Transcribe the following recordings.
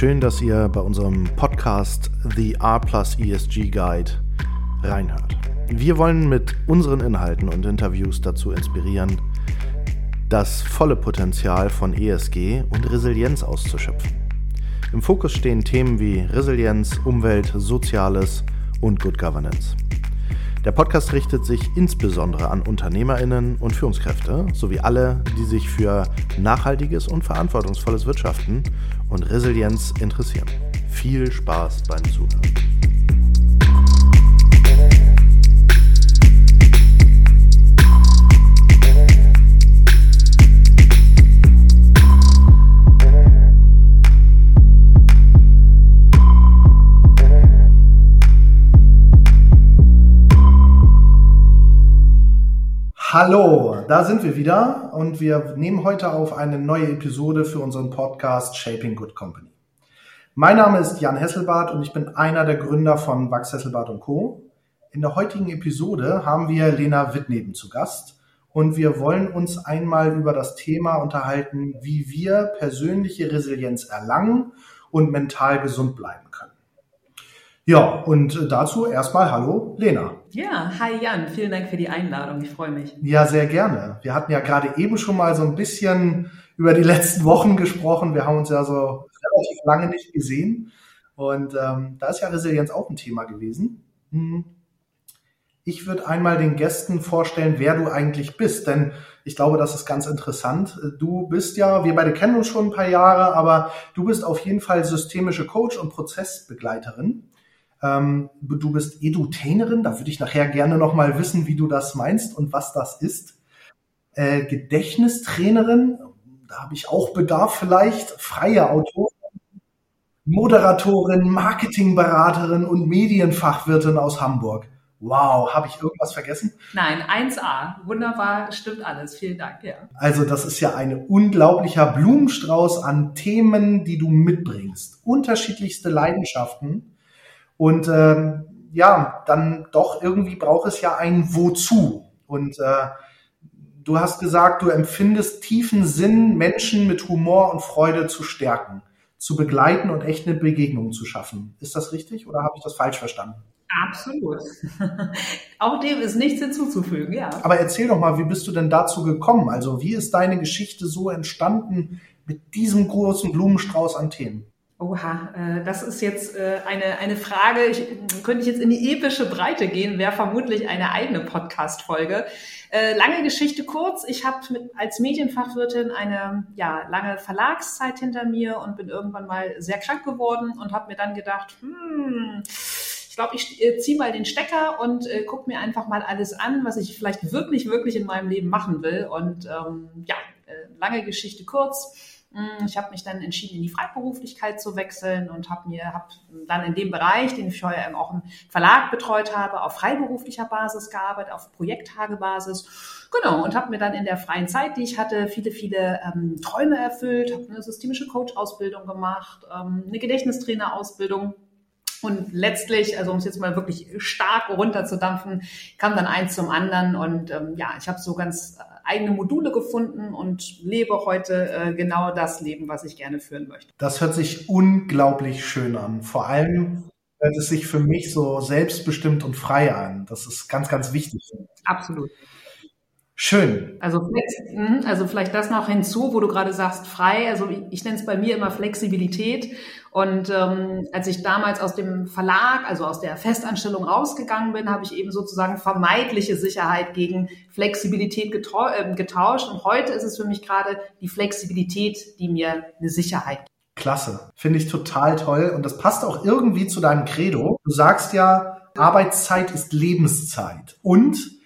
Schön, dass ihr bei unserem Podcast The R Plus ESG Guide reinhört. Wir wollen mit unseren Inhalten und Interviews dazu inspirieren, das volle Potenzial von ESG und Resilienz auszuschöpfen. Im Fokus stehen Themen wie Resilienz, Umwelt, Soziales und Good Governance. Der Podcast richtet sich insbesondere an Unternehmerinnen und Führungskräfte sowie alle, die sich für nachhaltiges und verantwortungsvolles Wirtschaften und Resilienz interessieren. Viel Spaß beim Zuhören. Hallo, da sind wir wieder und wir nehmen heute auf eine neue Episode für unseren Podcast Shaping Good Company. Mein Name ist Jan Hesselbart und ich bin einer der Gründer von Wachs Hesselbart Co. In der heutigen Episode haben wir Lena Wittneben zu Gast und wir wollen uns einmal über das Thema unterhalten, wie wir persönliche Resilienz erlangen und mental gesund bleiben. Ja, und dazu erstmal Hallo, Lena. Ja, hi Jan, vielen Dank für die Einladung, ich freue mich. Ja, sehr gerne. Wir hatten ja gerade eben schon mal so ein bisschen über die letzten Wochen gesprochen. Wir haben uns ja so relativ lange nicht gesehen. Und ähm, da ist ja Resilienz auch ein Thema gewesen. Hm. Ich würde einmal den Gästen vorstellen, wer du eigentlich bist, denn ich glaube, das ist ganz interessant. Du bist ja, wir beide kennen uns schon ein paar Jahre, aber du bist auf jeden Fall systemische Coach und Prozessbegleiterin. Ähm, du bist Edutainerin, da würde ich nachher gerne nochmal wissen, wie du das meinst und was das ist. Äh, Gedächtnistrainerin, da habe ich auch Bedarf vielleicht, freie Autorin, Moderatorin, Marketingberaterin und Medienfachwirtin aus Hamburg. Wow, habe ich irgendwas vergessen? Nein, 1A. Wunderbar, stimmt alles. Vielen Dank, ja. Also, das ist ja ein unglaublicher Blumenstrauß an Themen, die du mitbringst. Unterschiedlichste Leidenschaften. Und ähm, ja, dann doch irgendwie braucht es ja ein Wozu. Und äh, du hast gesagt, du empfindest tiefen Sinn, Menschen mit Humor und Freude zu stärken, zu begleiten und echte Begegnungen zu schaffen. Ist das richtig oder habe ich das falsch verstanden? Absolut. Auch dem ist nichts hinzuzufügen, ja. Aber erzähl doch mal, wie bist du denn dazu gekommen? Also wie ist deine Geschichte so entstanden mit diesem großen Blumenstrauß an Themen? Oha, äh, das ist jetzt äh, eine, eine Frage, ich, könnte ich jetzt in die epische Breite gehen, wäre vermutlich eine eigene Podcast-Folge. Äh, lange Geschichte kurz, ich habe als Medienfachwirtin eine ja, lange Verlagszeit hinter mir und bin irgendwann mal sehr krank geworden und habe mir dann gedacht, hm, ich glaube, ich ziehe mal den Stecker und äh, gucke mir einfach mal alles an, was ich vielleicht wirklich, wirklich in meinem Leben machen will. Und ähm, ja, lange Geschichte kurz ich habe mich dann entschieden, in die Freiberuflichkeit zu wechseln und habe mir hab dann in dem Bereich, den ich vorher auch im Verlag betreut habe, auf freiberuflicher Basis gearbeitet, auf Projekttagebasis. Genau, und habe mir dann in der freien Zeit, die ich hatte, viele, viele ähm, Träume erfüllt, habe eine systemische Coach-Ausbildung gemacht, ähm, eine Gedächtnistrainer-Ausbildung und letztlich, also um es jetzt mal wirklich stark runterzudampfen, kam dann eins zum anderen. Und ähm, ja, ich habe so ganz äh, eigene Module gefunden und lebe heute äh, genau das Leben, was ich gerne führen möchte. Das hört sich unglaublich schön an. Vor allem hört es sich für mich so selbstbestimmt und frei an. Das ist ganz, ganz wichtig. Absolut. Schön. Also, hm, also vielleicht das noch hinzu, wo du gerade sagst, frei. Also ich, ich nenne es bei mir immer Flexibilität. Und ähm, als ich damals aus dem Verlag, also aus der Festanstellung rausgegangen bin, habe ich eben sozusagen vermeidliche Sicherheit gegen Flexibilität äh, getauscht. Und heute ist es für mich gerade die Flexibilität, die mir eine Sicherheit gibt. Klasse. Finde ich total toll. Und das passt auch irgendwie zu deinem Credo. Du sagst ja, Arbeitszeit ist Lebenszeit. Und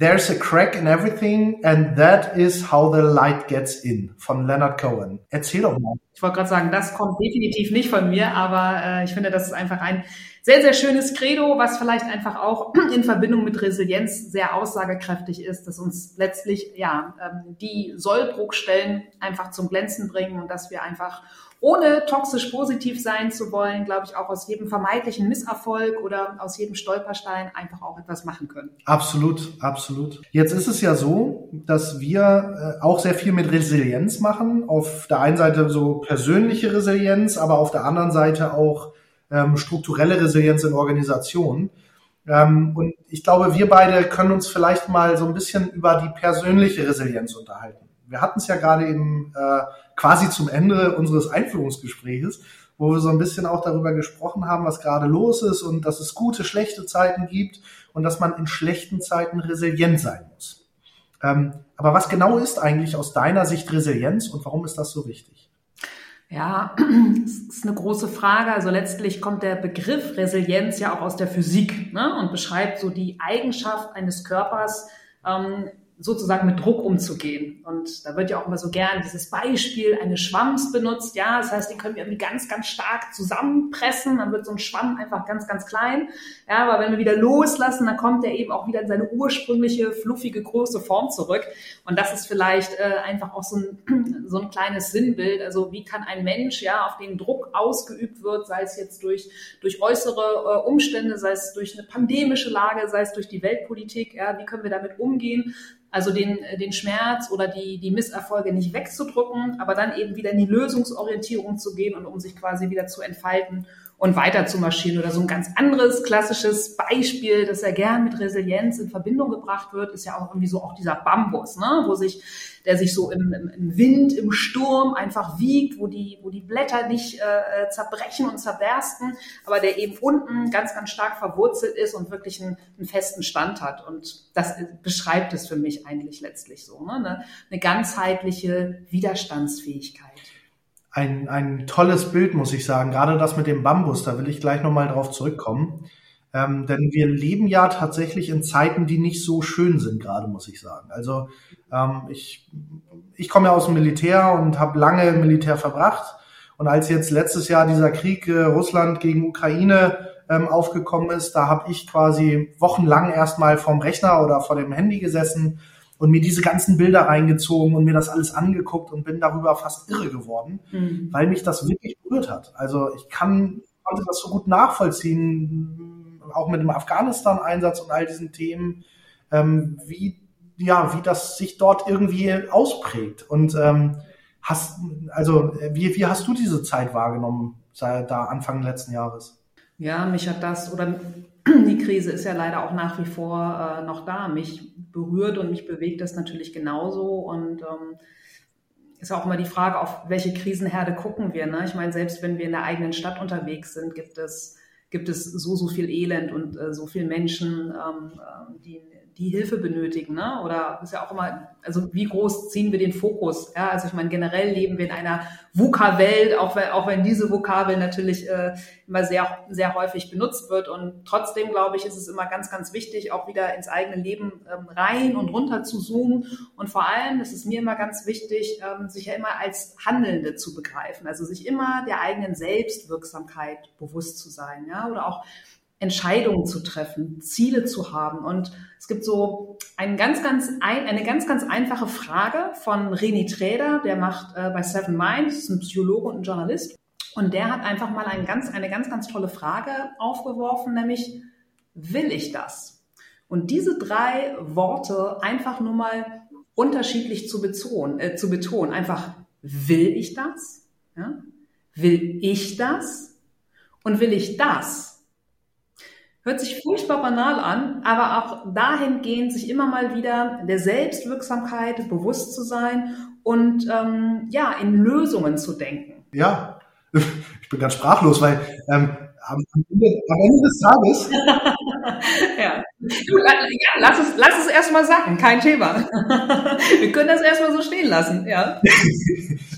There's a crack in everything and that is how the light gets in von Leonard Cohen. Erzähl doch mal. Ich wollte gerade sagen, das kommt definitiv nicht von mir, aber äh, ich finde, das ist einfach ein sehr, sehr schönes Credo, was vielleicht einfach auch in Verbindung mit Resilienz sehr aussagekräftig ist, dass uns letztlich ja ähm, die Sollbruchstellen einfach zum Glänzen bringen und dass wir einfach ohne toxisch positiv sein zu wollen, glaube ich, auch aus jedem vermeintlichen Misserfolg oder aus jedem Stolperstein einfach auch etwas machen können. Absolut, absolut. Jetzt ist es ja so, dass wir äh, auch sehr viel mit Resilienz machen. Auf der einen Seite so persönliche Resilienz, aber auf der anderen Seite auch ähm, strukturelle Resilienz in Organisationen. Ähm, und ich glaube, wir beide können uns vielleicht mal so ein bisschen über die persönliche Resilienz unterhalten. Wir hatten es ja gerade eben äh, quasi zum Ende unseres Einführungsgespräches, wo wir so ein bisschen auch darüber gesprochen haben, was gerade los ist und dass es gute, schlechte Zeiten gibt und dass man in schlechten Zeiten resilient sein muss. Ähm, aber was genau ist eigentlich aus deiner Sicht Resilienz und warum ist das so wichtig? Ja, das ist eine große Frage. Also letztlich kommt der Begriff Resilienz ja auch aus der Physik ne? und beschreibt so die Eigenschaft eines Körpers, ähm, sozusagen mit Druck umzugehen. Und da wird ja auch immer so gern dieses Beispiel eines Schwamms benutzt. Ja, das heißt, den können wir irgendwie ganz, ganz stark zusammenpressen. Dann wird so ein Schwamm einfach ganz, ganz klein. Ja, aber wenn wir wieder loslassen, dann kommt er eben auch wieder in seine ursprüngliche, fluffige, große Form zurück. Und das ist vielleicht äh, einfach auch so ein, so ein kleines Sinnbild. Also wie kann ein Mensch, ja, auf den Druck ausgeübt wird, sei es jetzt durch, durch äußere äh, Umstände, sei es durch eine pandemische Lage, sei es durch die Weltpolitik, ja, wie können wir damit umgehen? Also den, den Schmerz oder die, die Misserfolge nicht wegzudrücken, aber dann eben wieder in die Lösungsorientierung zu gehen und um sich quasi wieder zu entfalten und weiter zu marschieren. Oder so ein ganz anderes klassisches Beispiel, das ja gern mit Resilienz in Verbindung gebracht wird, ist ja auch irgendwie so auch dieser Bambus, ne? wo sich, der sich so im, im, Wind, im Sturm einfach wiegt, wo die, wo die Blätter nicht äh, zerbrechen und zerbersten, aber der eben unten ganz, ganz stark verwurzelt ist und wirklich einen, einen festen Stand hat. Und das beschreibt es für mich eigentlich letztlich so. Ne? Eine, eine ganzheitliche Widerstandsfähigkeit ein, ein tolles Bild, muss ich sagen. Gerade das mit dem Bambus, da will ich gleich nochmal drauf zurückkommen. Ähm, denn wir leben ja tatsächlich in Zeiten, die nicht so schön sind, gerade muss ich sagen. Also ähm, ich, ich komme ja aus dem Militär und habe lange im Militär verbracht. Und als jetzt letztes Jahr dieser Krieg äh, Russland gegen Ukraine ähm, aufgekommen ist, da habe ich quasi wochenlang erstmal vorm Rechner oder vor dem Handy gesessen und mir diese ganzen Bilder reingezogen und mir das alles angeguckt und bin darüber fast irre geworden, mhm. weil mich das wirklich berührt hat. Also ich kann, konnte das so gut nachvollziehen, auch mit dem Afghanistan-Einsatz und all diesen Themen, ähm, wie, ja, wie das sich dort irgendwie ausprägt. Und ähm, hast, also wie, wie hast du diese Zeit wahrgenommen, seit da Anfang letzten Jahres? Ja, mich hat das, oder die Krise ist ja leider auch nach wie vor äh, noch da. Mich berührt und mich bewegt das natürlich genauso. Und ähm, ist auch immer die Frage, auf welche Krisenherde gucken wir. Ne? Ich meine, selbst wenn wir in der eigenen Stadt unterwegs sind, gibt es, gibt es so, so viel Elend und äh, so viele Menschen, ähm, ähm die die Hilfe benötigen, ne? Oder ist ja auch immer, also wie groß ziehen wir den Fokus? Ja, also ich meine, generell leben wir in einer VUCA-Welt, auch wenn, auch wenn diese Vokabel natürlich äh, immer sehr, sehr häufig benutzt wird. Und trotzdem, glaube ich, ist es immer ganz, ganz wichtig, auch wieder ins eigene Leben ähm, rein und runter zu zoomen. Und vor allem ist es mir immer ganz wichtig, ähm, sich ja immer als Handelnde zu begreifen. Also sich immer der eigenen Selbstwirksamkeit bewusst zu sein, ja, oder auch Entscheidungen zu treffen, Ziele zu haben. Und es gibt so ein ganz, ganz ein, eine ganz, ganz einfache Frage von René Träder, der macht äh, bei Seven Minds, ist ein Psychologe und ein Journalist. Und der hat einfach mal ein ganz, eine ganz, ganz tolle Frage aufgeworfen, nämlich, will ich das? Und diese drei Worte einfach nur mal unterschiedlich zu betonen, äh, zu betonen. Einfach, will ich das? Ja? Will ich das? Und will ich das? Hört sich furchtbar banal an, aber auch dahingehend, sich immer mal wieder der Selbstwirksamkeit bewusst zu sein und ähm, ja, in Lösungen zu denken. Ja, ich bin ganz sprachlos, weil ähm, am, Ende, am Ende des Tages. ja. Du, ja, lass es, lass es erstmal sagen, kein Thema. Wir können das erstmal so stehen lassen, ja.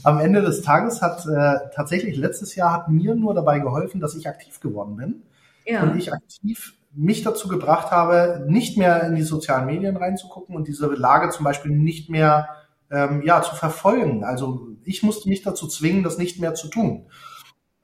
am Ende des Tages hat äh, tatsächlich letztes Jahr hat mir nur dabei geholfen, dass ich aktiv geworden bin ja. und ich aktiv mich dazu gebracht habe, nicht mehr in die sozialen Medien reinzugucken und diese Lage zum Beispiel nicht mehr ähm, ja, zu verfolgen. Also ich musste mich dazu zwingen, das nicht mehr zu tun.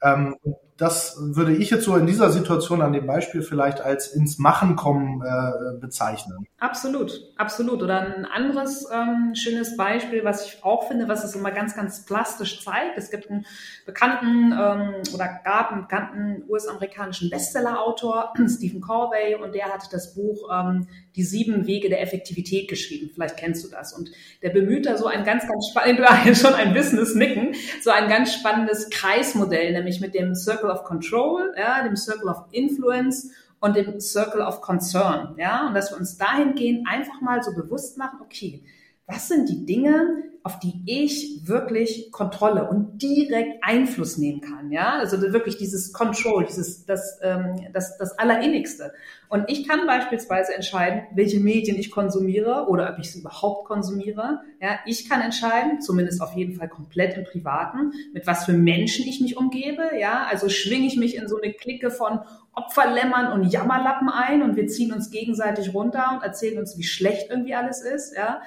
Ähm, das würde ich jetzt so in dieser Situation an dem Beispiel vielleicht als ins Machen kommen äh, bezeichnen. Absolut, absolut. Oder ein anderes ähm, schönes Beispiel, was ich auch finde, was es immer ganz, ganz plastisch zeigt. Es gibt einen bekannten ähm, oder gab einen bekannten US-amerikanischen Bestseller-Autor, Stephen Corvey, und der hat das Buch ähm, Die sieben Wege der Effektivität geschrieben. Vielleicht kennst du das. Und der bemüht da so ein ganz, ganz spannendes, schon ein Business Nicken, so ein ganz spannendes Kreismodell, nämlich mit dem Circle of Control, ja, dem Circle of Influence und dem Circle of Concern, ja, und dass wir uns dahingehend einfach mal so bewusst machen, okay, was sind die Dinge, auf die ich wirklich Kontrolle und direkt Einfluss nehmen kann, ja, also wirklich dieses Control, dieses das ähm, das das allerinnigste. Und ich kann beispielsweise entscheiden, welche Medien ich konsumiere oder ob ich sie überhaupt konsumiere. Ja, ich kann entscheiden, zumindest auf jeden Fall komplett im Privaten, mit was für Menschen ich mich umgebe. Ja, also schwinge ich mich in so eine Clique von Opferlämmern und Jammerlappen ein und wir ziehen uns gegenseitig runter und erzählen uns, wie schlecht irgendwie alles ist. Ja,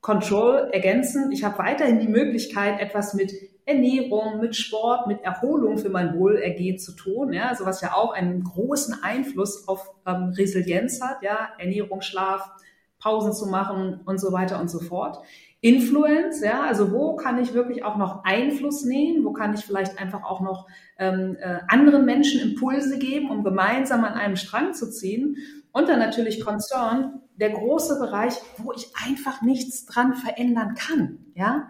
Control ergänzen. Ich habe weiterhin die Möglichkeit, etwas mit Ernährung, mit Sport, mit Erholung für mein Wohlergehen zu tun, ja, also was ja auch einen großen Einfluss auf ähm, Resilienz hat, ja, Ernährung, Schlaf, Pausen zu machen und so weiter und so fort. Influence, ja, also wo kann ich wirklich auch noch Einfluss nehmen, wo kann ich vielleicht einfach auch noch ähm, äh, anderen Menschen Impulse geben, um gemeinsam an einem Strang zu ziehen. Und dann natürlich Concern, der große Bereich, wo ich einfach nichts dran verändern kann, ja,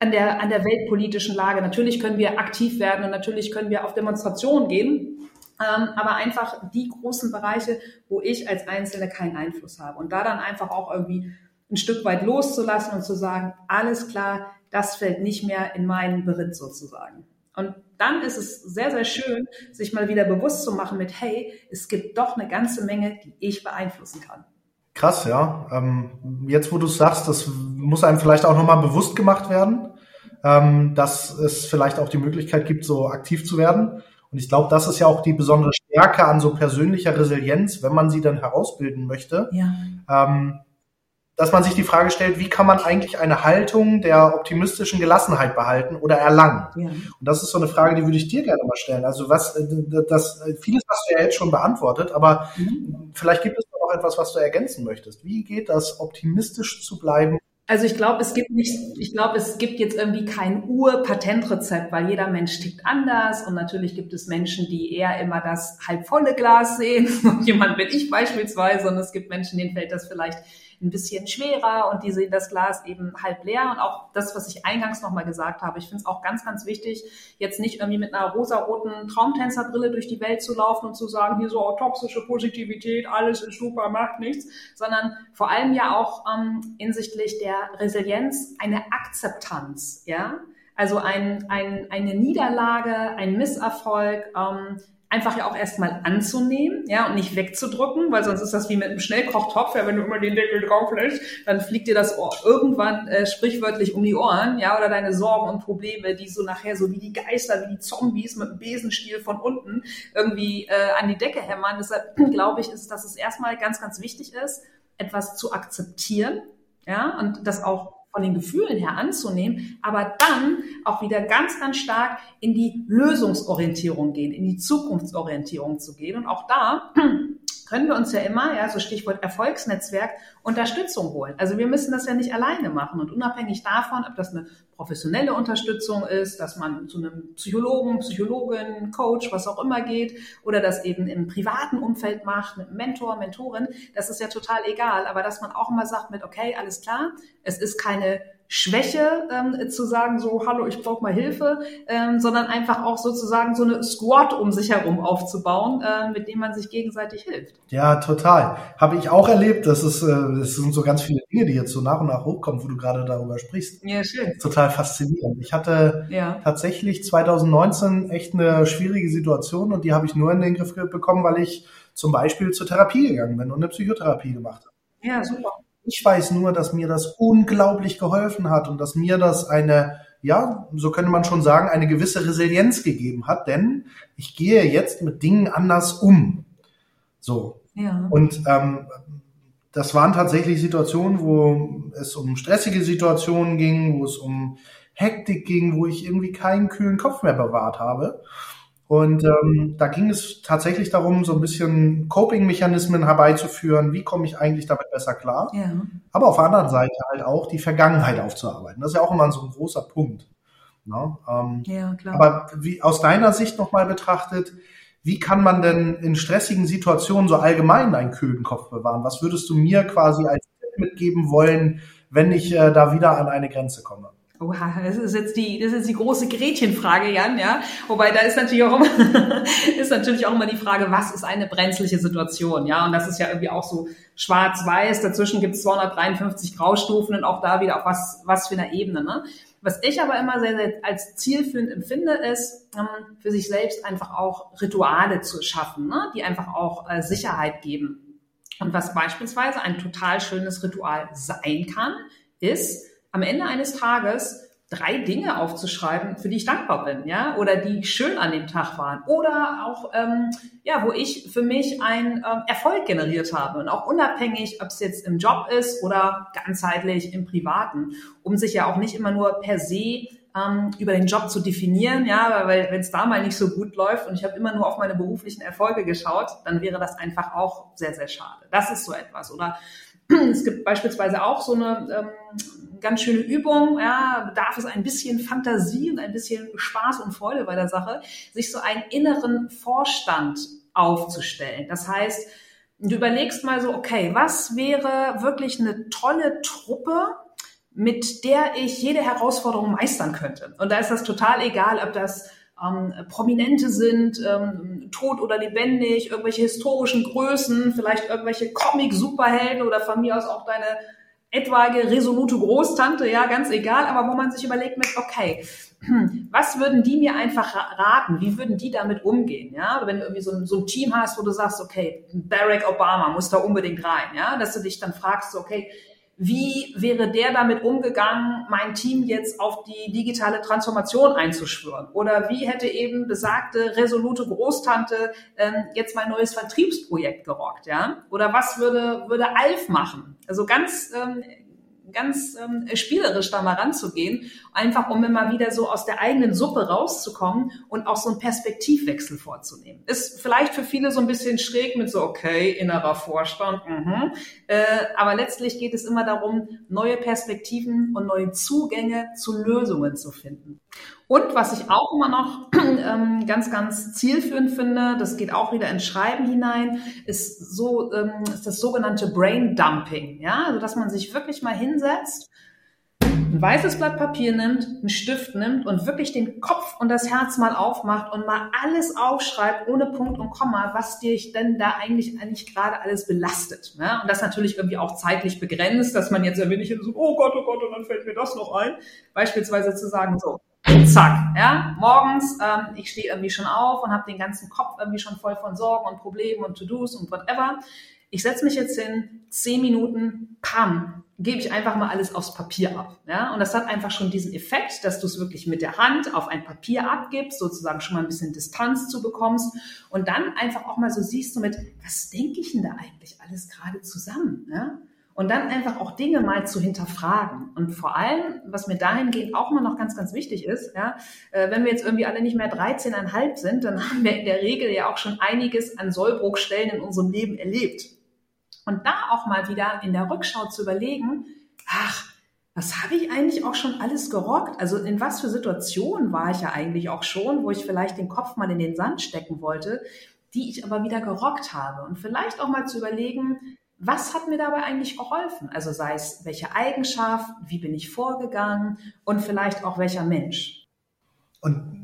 an der, an der weltpolitischen Lage. Natürlich können wir aktiv werden und natürlich können wir auf Demonstrationen gehen, ähm, aber einfach die großen Bereiche, wo ich als Einzelne keinen Einfluss habe. Und da dann einfach auch irgendwie ein Stück weit loszulassen und zu sagen, alles klar, das fällt nicht mehr in meinen Beritt sozusagen. Und dann ist es sehr, sehr schön, sich mal wieder bewusst zu machen mit, hey, es gibt doch eine ganze Menge, die ich beeinflussen kann. Krass, ja. Ähm, jetzt, wo du sagst, das muss einem vielleicht auch nochmal bewusst gemacht werden, ähm, dass es vielleicht auch die Möglichkeit gibt, so aktiv zu werden. Und ich glaube, das ist ja auch die besondere Stärke an so persönlicher Resilienz, wenn man sie dann herausbilden möchte. Ja. Ähm, dass man sich die Frage stellt, wie kann man eigentlich eine Haltung der optimistischen Gelassenheit behalten oder erlangen? Ja. Und das ist so eine Frage, die würde ich dir gerne mal stellen. Also was, äh, das, vieles hast du ja jetzt schon beantwortet, aber mhm. vielleicht gibt es noch etwas, was du ergänzen möchtest. Wie geht das, optimistisch zu bleiben? Also ich glaube, es gibt nicht, ich glaube, es gibt jetzt irgendwie kein Ur-Patentrezept, weil jeder Mensch tickt anders und natürlich gibt es Menschen, die eher immer das halbvolle Glas sehen. Jemand bin ich beispielsweise und es gibt Menschen, denen fällt das vielleicht ein bisschen schwerer und die sehen das Glas eben halb leer. Und auch das, was ich eingangs nochmal gesagt habe, ich finde es auch ganz, ganz wichtig, jetzt nicht irgendwie mit einer rosaroten Traumtänzerbrille durch die Welt zu laufen und zu sagen, hier so oh, toxische Positivität, alles ist super, macht nichts, sondern vor allem ja auch ähm, hinsichtlich der Resilienz eine Akzeptanz, ja. Also ein, ein, eine Niederlage, ein Misserfolg, ähm, einfach ja auch erstmal anzunehmen, ja, und nicht wegzudrücken, weil sonst ist das wie mit einem Schnellkochtopf, ja, wenn du immer den Deckel drauf lässt, dann fliegt dir das Ohr irgendwann äh, sprichwörtlich um die Ohren, ja, oder deine Sorgen und Probleme, die so nachher so wie die Geister, wie die Zombies mit dem Besenstiel von unten irgendwie äh, an die Decke hämmern. Deshalb glaube ich, ist, dass es erstmal ganz, ganz wichtig ist, etwas zu akzeptieren, ja, und das auch von den Gefühlen her anzunehmen, aber dann auch wieder ganz, ganz stark in die Lösungsorientierung gehen, in die Zukunftsorientierung zu gehen. Und auch da können wir uns ja immer, ja, so Stichwort Erfolgsnetzwerk, Unterstützung holen. Also wir müssen das ja nicht alleine machen. Und unabhängig davon, ob das eine professionelle Unterstützung ist, dass man zu einem Psychologen, Psychologin, Coach, was auch immer geht, oder das eben im privaten Umfeld macht, mit Mentor, Mentorin, das ist ja total egal. Aber dass man auch immer sagt mit, okay, alles klar, es ist keine Schwäche ähm, zu sagen, so, hallo, ich brauche mal Hilfe, ähm, sondern einfach auch sozusagen so eine Squad um sich herum aufzubauen, äh, mit dem man sich gegenseitig hilft. Ja, total. Habe ich auch erlebt. Das, ist, äh, das sind so ganz viele Dinge, die jetzt so nach und nach hochkommen, wo du gerade darüber sprichst. Ja, schön. Total faszinierend. Ich hatte ja. tatsächlich 2019 echt eine schwierige Situation und die habe ich nur in den Griff bekommen, weil ich zum Beispiel zur Therapie gegangen bin und eine Psychotherapie gemacht habe. Ja, super. Ich weiß nur, dass mir das unglaublich geholfen hat und dass mir das eine, ja, so könnte man schon sagen, eine gewisse Resilienz gegeben hat, denn ich gehe jetzt mit Dingen anders um. So. Ja. Und ähm, das waren tatsächlich Situationen, wo es um stressige Situationen ging, wo es um Hektik ging, wo ich irgendwie keinen kühlen Kopf mehr bewahrt habe. Und ähm, da ging es tatsächlich darum, so ein bisschen Coping-Mechanismen herbeizuführen. Wie komme ich eigentlich damit besser klar? Ja. Aber auf der anderen Seite halt auch die Vergangenheit aufzuarbeiten. Das ist ja auch immer so ein großer Punkt. Ne? Ähm, ja, klar. Aber wie aus deiner Sicht nochmal betrachtet, wie kann man denn in stressigen Situationen so allgemein einen kühlen Kopf bewahren? Was würdest du mir quasi als Tipp mitgeben wollen, wenn ich äh, da wieder an eine Grenze komme? Oha, das ist jetzt die, das ist die große Gretchenfrage, Jan, ja. Wobei da ist natürlich auch immer, ist natürlich auch immer die Frage, was ist eine brenzliche Situation, ja? Und das ist ja irgendwie auch so schwarz-weiß. Dazwischen gibt es 253 Graustufen und auch da wieder auf was, was für eine Ebene, ne? Was ich aber immer sehr, sehr als zielführend empfinde, ist, ähm, für sich selbst einfach auch Rituale zu schaffen, ne? die einfach auch äh, Sicherheit geben. Und was beispielsweise ein total schönes Ritual sein kann, ist, am Ende eines Tages drei Dinge aufzuschreiben, für die ich dankbar bin, ja, oder die schön an dem Tag waren, oder auch, ähm, ja, wo ich für mich einen ähm, Erfolg generiert habe und auch unabhängig, ob es jetzt im Job ist oder ganzheitlich im Privaten, um sich ja auch nicht immer nur per se ähm, über den Job zu definieren, ja, weil wenn es da mal nicht so gut läuft und ich habe immer nur auf meine beruflichen Erfolge geschaut, dann wäre das einfach auch sehr, sehr schade. Das ist so etwas, oder es gibt beispielsweise auch so eine ähm, ganz schöne Übung, ja, bedarf es ein bisschen Fantasie und ein bisschen Spaß und Freude bei der Sache, sich so einen inneren Vorstand aufzustellen. Das heißt, du überlegst mal so, okay, was wäre wirklich eine tolle Truppe, mit der ich jede Herausforderung meistern könnte? Und da ist das total egal, ob das ähm, Prominente sind, ähm, tot oder lebendig, irgendwelche historischen Größen, vielleicht irgendwelche Comic-Superhelden oder von mir aus auch deine etwaige resolute Großtante, ja, ganz egal, aber wo man sich überlegt mit, okay, was würden die mir einfach raten? Wie würden die damit umgehen? Ja, wenn du irgendwie so ein, so ein Team hast, wo du sagst, okay, Barack Obama muss da unbedingt rein, ja, dass du dich dann fragst, okay, wie wäre der damit umgegangen, mein Team jetzt auf die digitale Transformation einzuschwören? Oder wie hätte eben besagte resolute Großtante ähm, jetzt mein neues Vertriebsprojekt gerockt? Ja? Oder was würde, würde Alf machen? Also ganz ähm, ganz ähm, spielerisch da mal ranzugehen, einfach um immer wieder so aus der eigenen Suppe rauszukommen und auch so einen Perspektivwechsel vorzunehmen. Ist vielleicht für viele so ein bisschen schräg mit so, okay, innerer Vorstand, mhm. äh, aber letztlich geht es immer darum, neue Perspektiven und neue Zugänge zu Lösungen zu finden. Und was ich auch immer noch ähm, ganz, ganz zielführend finde, das geht auch wieder ins Schreiben hinein, ist so ähm, ist das sogenannte Brain Dumping. Ja, also dass man sich wirklich mal hinsetzt, ein weißes Blatt Papier nimmt, einen Stift nimmt und wirklich den Kopf und das Herz mal aufmacht und mal alles aufschreibt, ohne Punkt und Komma, was dich denn da eigentlich eigentlich gerade alles belastet. Ja? Und das natürlich irgendwie auch zeitlich begrenzt, dass man jetzt irgendwie nicht so, oh Gott, oh Gott, und dann fällt mir das noch ein. Beispielsweise zu sagen, so, zack, ja, morgens, ähm, ich stehe irgendwie schon auf und habe den ganzen Kopf irgendwie schon voll von Sorgen und Problemen und To-Dos und whatever. Ich setze mich jetzt hin, zehn Minuten, pam, gebe ich einfach mal alles aufs Papier ab. Ja? Und das hat einfach schon diesen Effekt, dass du es wirklich mit der Hand auf ein Papier abgibst, sozusagen schon mal ein bisschen Distanz zu bekommst und dann einfach auch mal so siehst du mit, was denke ich denn da eigentlich alles gerade zusammen? Ja? Und dann einfach auch Dinge mal zu hinterfragen. Und vor allem, was mir dahingehend auch mal noch ganz, ganz wichtig ist, ja, äh, wenn wir jetzt irgendwie alle nicht mehr 13,5 sind, dann haben wir in der Regel ja auch schon einiges an Sollbruchstellen in unserem Leben erlebt. Und da auch mal wieder in der Rückschau zu überlegen, ach, was habe ich eigentlich auch schon alles gerockt? Also in was für Situationen war ich ja eigentlich auch schon, wo ich vielleicht den Kopf mal in den Sand stecken wollte, die ich aber wieder gerockt habe. Und vielleicht auch mal zu überlegen, was hat mir dabei eigentlich geholfen? Also sei es welche Eigenschaft, wie bin ich vorgegangen und vielleicht auch welcher Mensch. Und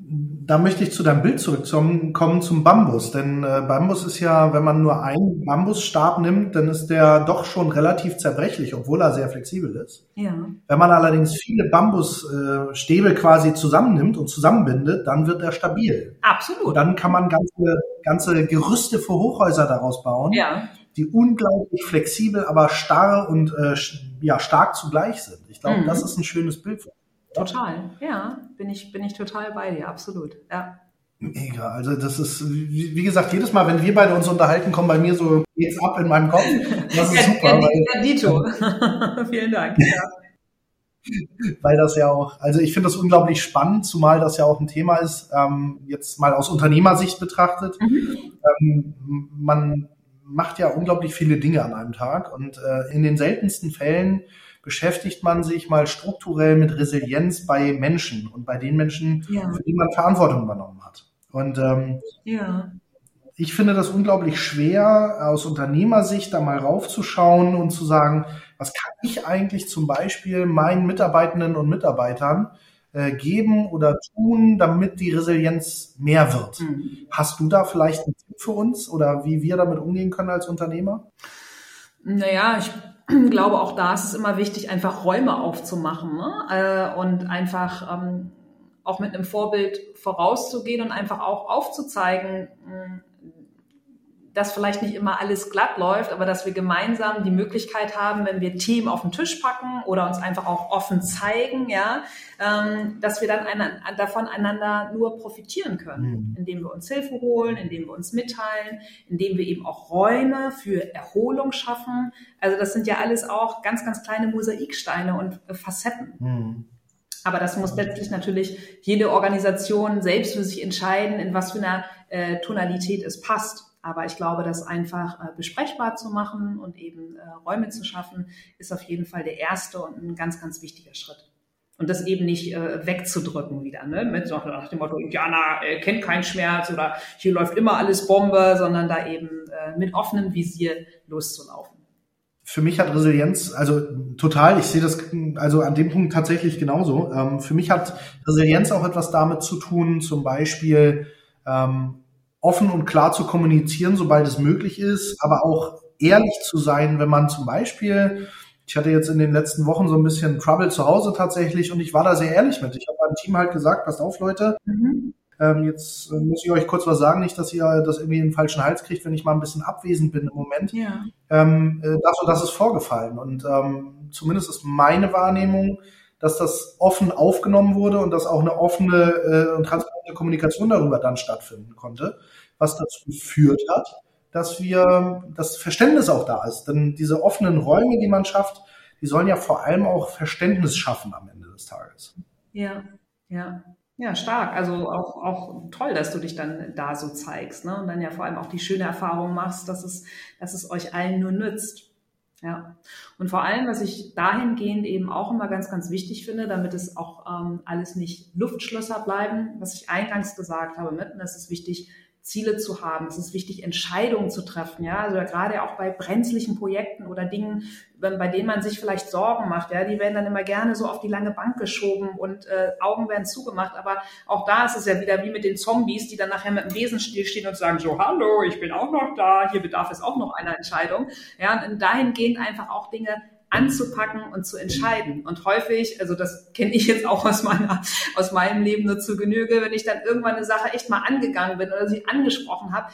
da möchte ich zu deinem Bild zurückkommen zum Bambus, denn äh, Bambus ist ja, wenn man nur einen Bambusstab nimmt, dann ist der doch schon relativ zerbrechlich, obwohl er sehr flexibel ist. Ja. Wenn man allerdings viele Bambusstäbe äh, quasi zusammennimmt und zusammenbindet, dann wird er stabil. Absolut. Und dann kann man ganze, ganze Gerüste für Hochhäuser daraus bauen. Ja die unglaublich flexibel, aber starr und äh, ja, stark zugleich sind. Ich glaube, mhm. das ist ein schönes Bild. Total, ja, bin ich, bin ich total bei dir, absolut, ja. Mega, also das ist, wie, wie gesagt, jedes Mal, wenn wir beide uns unterhalten, kommen bei mir so geht's ab in meinem Kopf. Das ist super. Dito. Vielen Dank. Weil das ja auch, also ich finde das unglaublich spannend, zumal das ja auch ein Thema ist, ähm, jetzt mal aus Unternehmersicht betrachtet. Mhm. Ähm, man macht ja unglaublich viele Dinge an einem Tag und äh, in den seltensten Fällen beschäftigt man sich mal strukturell mit Resilienz bei Menschen und bei den Menschen, ja. für die man Verantwortung übernommen hat. Und ähm, ja ich finde das unglaublich schwer, aus Unternehmersicht da mal raufzuschauen und zu sagen, was kann ich eigentlich zum Beispiel meinen Mitarbeitenden und Mitarbeitern äh, geben oder tun, damit die Resilienz mehr wird. Mhm. Hast du da vielleicht Tipp für uns oder wie wir damit umgehen können als Unternehmer? Naja, ich glaube, auch da ist es immer wichtig, einfach Räume aufzumachen ne? äh, und einfach ähm, auch mit einem Vorbild vorauszugehen und einfach auch aufzuzeigen, mh, dass vielleicht nicht immer alles glatt läuft, aber dass wir gemeinsam die Möglichkeit haben, wenn wir Themen auf den Tisch packen oder uns einfach auch offen zeigen, ja, ähm, dass wir dann eine, davon einander nur profitieren können, mhm. indem wir uns Hilfe holen, indem wir uns mitteilen, indem wir eben auch Räume für Erholung schaffen. Also das sind ja alles auch ganz, ganz kleine Mosaiksteine und äh, Facetten. Mhm. Aber das muss letztlich natürlich jede Organisation selbst für sich entscheiden, in was für einer äh, Tonalität es passt. Aber ich glaube, das einfach äh, besprechbar zu machen und eben äh, Räume zu schaffen, ist auf jeden Fall der erste und ein ganz, ganz wichtiger Schritt. Und das eben nicht äh, wegzudrücken wieder, ne? Mit so nach dem Motto, Indianer äh, kennt keinen Schmerz oder hier läuft immer alles Bombe, sondern da eben äh, mit offenem Visier loszulaufen. Für mich hat Resilienz, also total, ich sehe das also an dem Punkt tatsächlich genauso. Ähm, für mich hat Resilienz auch etwas damit zu tun, zum Beispiel ähm, offen und klar zu kommunizieren, sobald es möglich ist, aber auch ehrlich zu sein, wenn man zum Beispiel, ich hatte jetzt in den letzten Wochen so ein bisschen Trouble zu Hause tatsächlich und ich war da sehr ehrlich mit. Ich habe meinem Team halt gesagt, passt auf Leute, mhm. ähm, jetzt äh, muss ich euch kurz was sagen, nicht, dass ihr das irgendwie in den falschen Hals kriegt, wenn ich mal ein bisschen abwesend bin im Moment. Ja. Ähm, äh, das und das ist vorgefallen und ähm, zumindest ist meine Wahrnehmung, dass das offen aufgenommen wurde und dass auch eine offene äh, und transparente Kommunikation darüber dann stattfinden konnte, was dazu geführt hat, dass wir das Verständnis auch da ist. Denn diese offenen Räume, die man schafft, die sollen ja vor allem auch Verständnis schaffen am Ende des Tages. Ja, ja. Ja, stark. Also auch, auch toll, dass du dich dann da so zeigst, ne? Und dann ja vor allem auch die schöne Erfahrung machst, dass es, dass es euch allen nur nützt. Ja. Und vor allem, was ich dahingehend eben auch immer ganz, ganz wichtig finde, damit es auch ähm, alles nicht Luftschlösser bleiben, was ich eingangs gesagt habe, mit, und das ist wichtig, Ziele zu haben. Es ist wichtig, Entscheidungen zu treffen. Ja, also gerade auch bei brenzlichen Projekten oder Dingen, bei denen man sich vielleicht Sorgen macht. Ja, die werden dann immer gerne so auf die lange Bank geschoben und äh, Augen werden zugemacht. Aber auch da ist es ja wieder wie mit den Zombies, die dann nachher mit dem Besenstiel stehen und sagen so, hallo, ich bin auch noch da. Hier bedarf es auch noch einer Entscheidung. Ja, und dahingehend einfach auch Dinge anzupacken und zu entscheiden. Und häufig, also das kenne ich jetzt auch aus meiner, aus meinem Leben nur zu Genüge, wenn ich dann irgendwann eine Sache echt mal angegangen bin oder sie angesprochen habe,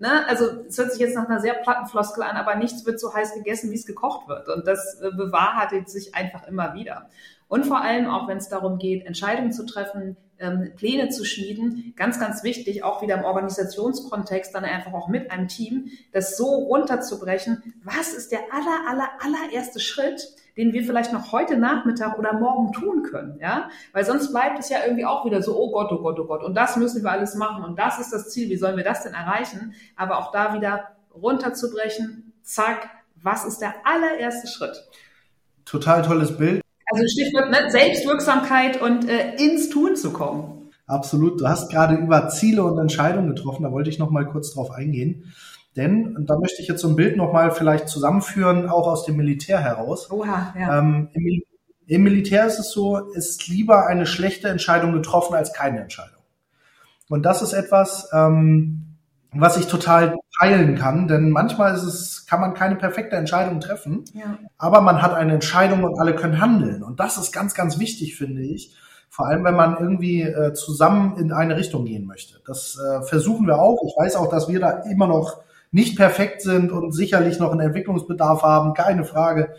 Ne? Also es hört sich jetzt nach einer sehr platten Floskel an, aber nichts wird so heiß gegessen, wie es gekocht wird. Und das äh, bewahrheitet sich einfach immer wieder. Und vor allem auch, wenn es darum geht, Entscheidungen zu treffen, ähm, Pläne zu schmieden, ganz, ganz wichtig, auch wieder im Organisationskontext, dann einfach auch mit einem Team, das so runterzubrechen, was ist der aller, aller, allererste Schritt, den wir vielleicht noch heute Nachmittag oder morgen tun können, ja? Weil sonst bleibt es ja irgendwie auch wieder so, oh Gott, oh Gott, oh Gott, und das müssen wir alles machen und das ist das Ziel, wie sollen wir das denn erreichen? Aber auch da wieder runterzubrechen, zack, was ist der allererste Schritt? Total tolles Bild. Also Stichwort ne, Selbstwirksamkeit und äh, ins Tun zu kommen. Absolut. Du hast gerade über Ziele und Entscheidungen getroffen. Da wollte ich noch mal kurz drauf eingehen. Denn, und da möchte ich jetzt so ein Bild noch mal vielleicht zusammenführen, auch aus dem Militär heraus. Oha, ja. Ähm, im, Im Militär ist es so, es ist lieber eine schlechte Entscheidung getroffen als keine Entscheidung. Und das ist etwas, ähm, was ich total teilen kann, denn manchmal ist es, kann man keine perfekte Entscheidung treffen, ja. aber man hat eine Entscheidung und alle können handeln. Und das ist ganz, ganz wichtig, finde ich. Vor allem, wenn man irgendwie äh, zusammen in eine Richtung gehen möchte. Das äh, versuchen wir auch. Ich weiß auch, dass wir da immer noch nicht perfekt sind und sicherlich noch einen Entwicklungsbedarf haben, keine Frage.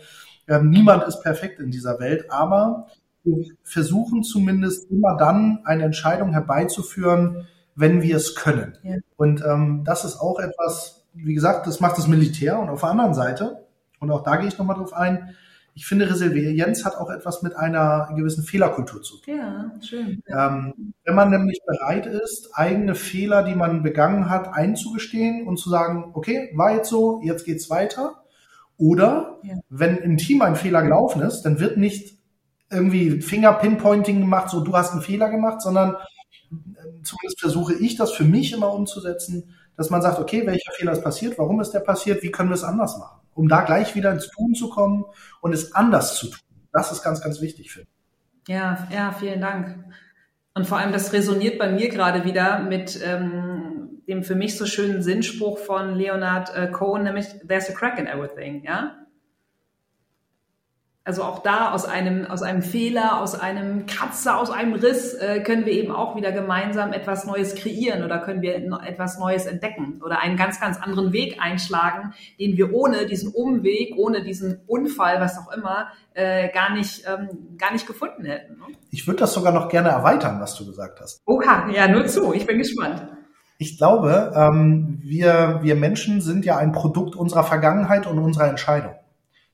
Ähm, niemand ist perfekt in dieser Welt, aber wir versuchen zumindest immer dann eine Entscheidung herbeizuführen, wenn wir es können. Ja. Und ähm, das ist auch etwas, wie gesagt, das macht das Militär. Und auf der anderen Seite, und auch da gehe ich nochmal drauf ein, ich finde, Resilienz hat auch etwas mit einer gewissen Fehlerkultur zu tun. Ja, schön. Ähm, wenn man nämlich bereit ist, eigene Fehler, die man begangen hat, einzugestehen und zu sagen, okay, war jetzt so, jetzt geht's weiter. Oder ja. wenn im Team ein Fehler gelaufen ist, dann wird nicht irgendwie Finger-Pinpointing gemacht, so du hast einen Fehler gemacht, sondern zumindest versuche ich das für mich immer umzusetzen, dass man sagt, okay, welcher Fehler ist passiert, warum ist der passiert, wie können wir es anders machen, um da gleich wieder ins Tun zu kommen und es anders zu tun. Das ist ganz, ganz wichtig für mich. Ja, ja, vielen Dank. Und vor allem, das resoniert bei mir gerade wieder mit ähm, dem für mich so schönen Sinnspruch von Leonard äh, Cohen, nämlich There's a crack in everything, ja? Also auch da aus einem, aus einem Fehler, aus einem Kratzer, aus einem Riss äh, können wir eben auch wieder gemeinsam etwas Neues kreieren oder können wir etwas Neues entdecken oder einen ganz, ganz anderen Weg einschlagen, den wir ohne diesen Umweg, ohne diesen Unfall, was auch immer, äh, gar, nicht, ähm, gar nicht gefunden hätten. Ne? Ich würde das sogar noch gerne erweitern, was du gesagt hast. Oha, ja, nur zu. Ich bin gespannt. Ich glaube, ähm, wir, wir Menschen sind ja ein Produkt unserer Vergangenheit und unserer Entscheidung.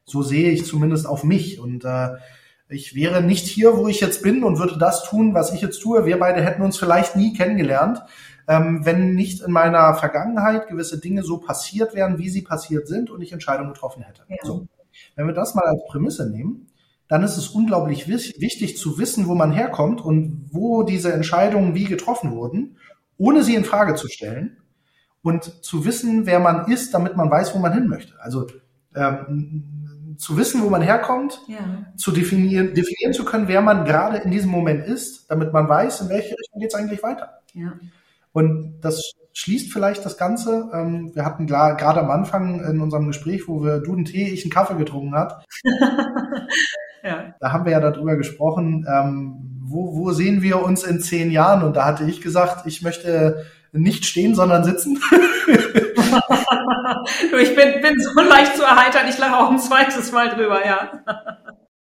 So sehe ich zumindest auf mich. Und äh, ich wäre nicht hier, wo ich jetzt bin und würde das tun, was ich jetzt tue. Wir beide hätten uns vielleicht nie kennengelernt, ähm, wenn nicht in meiner Vergangenheit gewisse Dinge so passiert wären, wie sie passiert sind und ich Entscheidungen getroffen hätte. Ja. So. Wenn wir das mal als Prämisse nehmen, dann ist es unglaublich wichtig zu wissen, wo man herkommt und wo diese Entscheidungen wie getroffen wurden, ohne sie in Frage zu stellen und zu wissen, wer man ist, damit man weiß, wo man hin möchte. Also ähm, zu wissen, wo man herkommt, ja. zu definieren, definieren zu können, wer man gerade in diesem Moment ist, damit man weiß, in welche Richtung geht es eigentlich weiter. Ja. Und das schließt vielleicht das Ganze. Ähm, wir hatten gerade am Anfang in unserem Gespräch, wo wir du einen Tee, ich einen Kaffee getrunken hat. ja. Da haben wir ja darüber gesprochen, ähm, wo, wo sehen wir uns in zehn Jahren? Und da hatte ich gesagt, ich möchte nicht stehen, sondern sitzen. ich bin, bin so leicht zu erheitern, ich lache auch ein zweites Mal drüber, ja.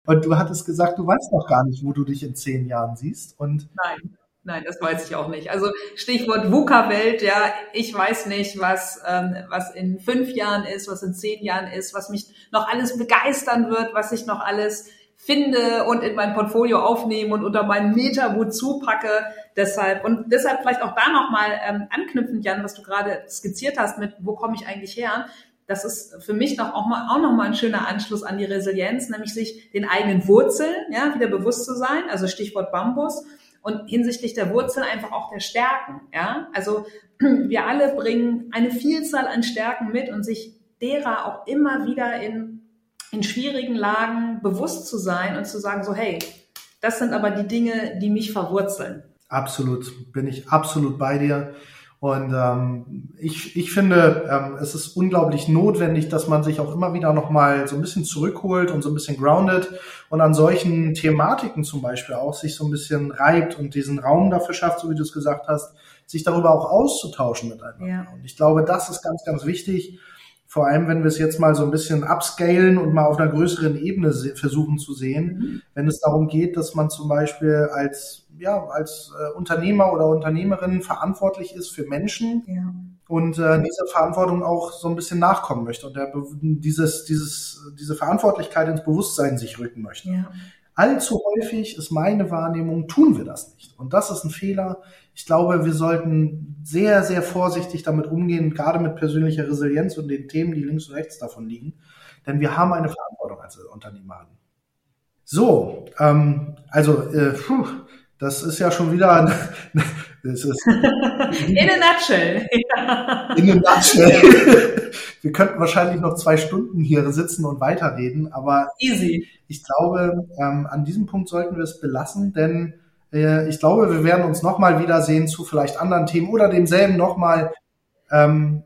Und du hattest gesagt, du weißt noch gar nicht, wo du dich in zehn Jahren siehst. Und Nein. Nein, das weiß ich auch nicht. Also Stichwort VUCA-Welt, ja, ich weiß nicht, was, ähm, was in fünf Jahren ist, was in zehn Jahren ist, was mich noch alles begeistern wird, was ich noch alles finde und in mein Portfolio aufnehme und unter meinen Meterboot zupacke. Deshalb und deshalb vielleicht auch da nochmal ähm, anknüpfend, Jan, was du gerade skizziert hast mit, wo komme ich eigentlich her? Das ist für mich noch auch, mal, auch noch mal ein schöner Anschluss an die Resilienz, nämlich sich den eigenen Wurzeln ja, wieder bewusst zu sein, also Stichwort Bambus und hinsichtlich der Wurzeln einfach auch der Stärken. Ja? Also wir alle bringen eine Vielzahl an Stärken mit und sich derer auch immer wieder in in schwierigen Lagen bewusst zu sein und zu sagen, so hey, das sind aber die Dinge, die mich verwurzeln. Absolut, bin ich absolut bei dir. Und ähm, ich, ich finde, ähm, es ist unglaublich notwendig, dass man sich auch immer wieder nochmal so ein bisschen zurückholt und so ein bisschen grounded und an solchen Thematiken zum Beispiel auch sich so ein bisschen reibt und diesen Raum dafür schafft, so wie du es gesagt hast, sich darüber auch auszutauschen miteinander. Ja. Und ich glaube, das ist ganz, ganz wichtig vor allem, wenn wir es jetzt mal so ein bisschen upscalen und mal auf einer größeren Ebene versuchen zu sehen, mhm. wenn es darum geht, dass man zum Beispiel als, ja, als äh, Unternehmer oder Unternehmerin verantwortlich ist für Menschen ja. und äh, diese Verantwortung auch so ein bisschen nachkommen möchte und der, dieses, dieses, diese Verantwortlichkeit ins Bewusstsein sich rücken möchte. Ja. Allzu häufig ist meine Wahrnehmung, tun wir das nicht. Und das ist ein Fehler. Ich glaube, wir sollten sehr, sehr vorsichtig damit umgehen, gerade mit persönlicher Resilienz und den Themen, die links und rechts davon liegen. Denn wir haben eine Verantwortung als Unternehmer. So, ähm, also, äh, puh, das ist ja schon wieder. Das ist, in a nutshell. in a nutshell. Wir könnten wahrscheinlich noch zwei Stunden hier sitzen und weiterreden, aber Easy. ich glaube, ähm, an diesem Punkt sollten wir es belassen, denn äh, ich glaube, wir werden uns nochmal wiedersehen zu vielleicht anderen Themen oder demselben nochmal. Ähm,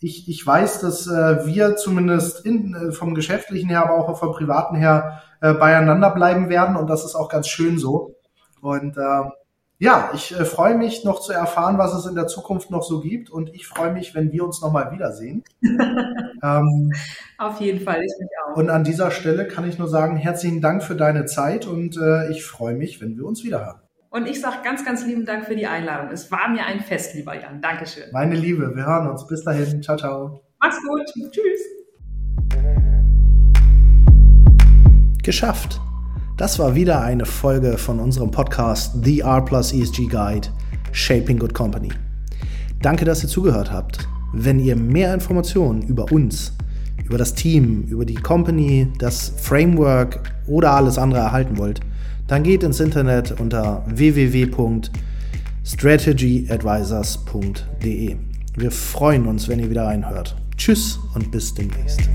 ich, ich weiß, dass äh, wir zumindest in, äh, vom geschäftlichen her, aber auch vom privaten her äh, beieinander bleiben werden und das ist auch ganz schön so. Und äh, ja, ich äh, freue mich noch zu erfahren, was es in der Zukunft noch so gibt und ich freue mich, wenn wir uns nochmal wiedersehen. ähm, Auf jeden Fall, ich mich auch. Und an dieser Stelle kann ich nur sagen, herzlichen Dank für deine Zeit und äh, ich freue mich, wenn wir uns wiederhören. Und ich sage ganz, ganz lieben Dank für die Einladung. Es war mir ein Fest, lieber Jan. Dankeschön. Meine Liebe, wir hören uns. Bis dahin. Ciao, ciao. Mach's gut. Tschüss. geschafft. Das war wieder eine Folge von unserem Podcast The R Plus ESG Guide Shaping Good Company. Danke, dass ihr zugehört habt. Wenn ihr mehr Informationen über uns, über das Team, über die Company, das Framework oder alles andere erhalten wollt, dann geht ins Internet unter www.strategyadvisors.de. Wir freuen uns, wenn ihr wieder reinhört. Tschüss und bis demnächst.